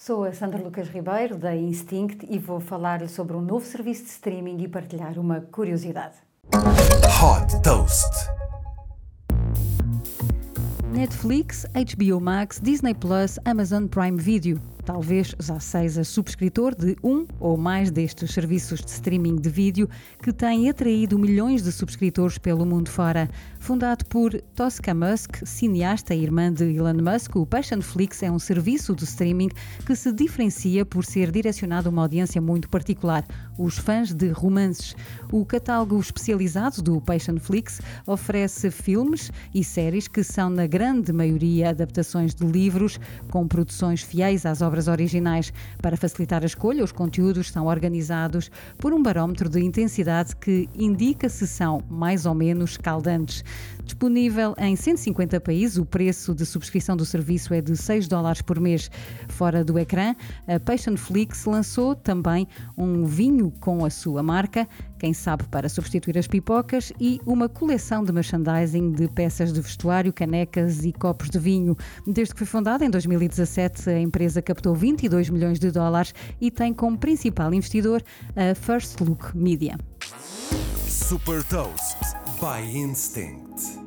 Sou a Sandra Lucas Ribeiro, da Instinct, e vou falar sobre um novo serviço de streaming e partilhar uma curiosidade. Hot Toast. Netflix, HBO Max, Disney Plus, Amazon Prime Video talvez já seja subscritor de um ou mais destes serviços de streaming de vídeo que têm atraído milhões de subscritores pelo mundo fora. Fundado por Tosca Musk, cineasta e irmã de Elon Musk, o Passionflix é um serviço de streaming que se diferencia por ser direcionado a uma audiência muito particular, os fãs de romances. O catálogo especializado do Passionflix oferece filmes e séries que são, na grande maioria, adaptações de livros, com produções fiéis às obras originais. Para facilitar a escolha, os conteúdos são organizados por um barómetro de intensidade que indica se são mais ou menos caldantes. Disponível em 150 países, o preço de subscrição do serviço é de 6 dólares por mês. Fora do ecrã, a Passionflix lançou também um vinho com a sua marca, quem sabe para substituir as pipocas, e uma coleção de merchandising de peças de vestuário, canecas e copos de vinho. Desde que foi fundada em 2017, a empresa captou 22 milhões de dólares e tem como principal investidor a First Look Media. Super Toast by Instinct.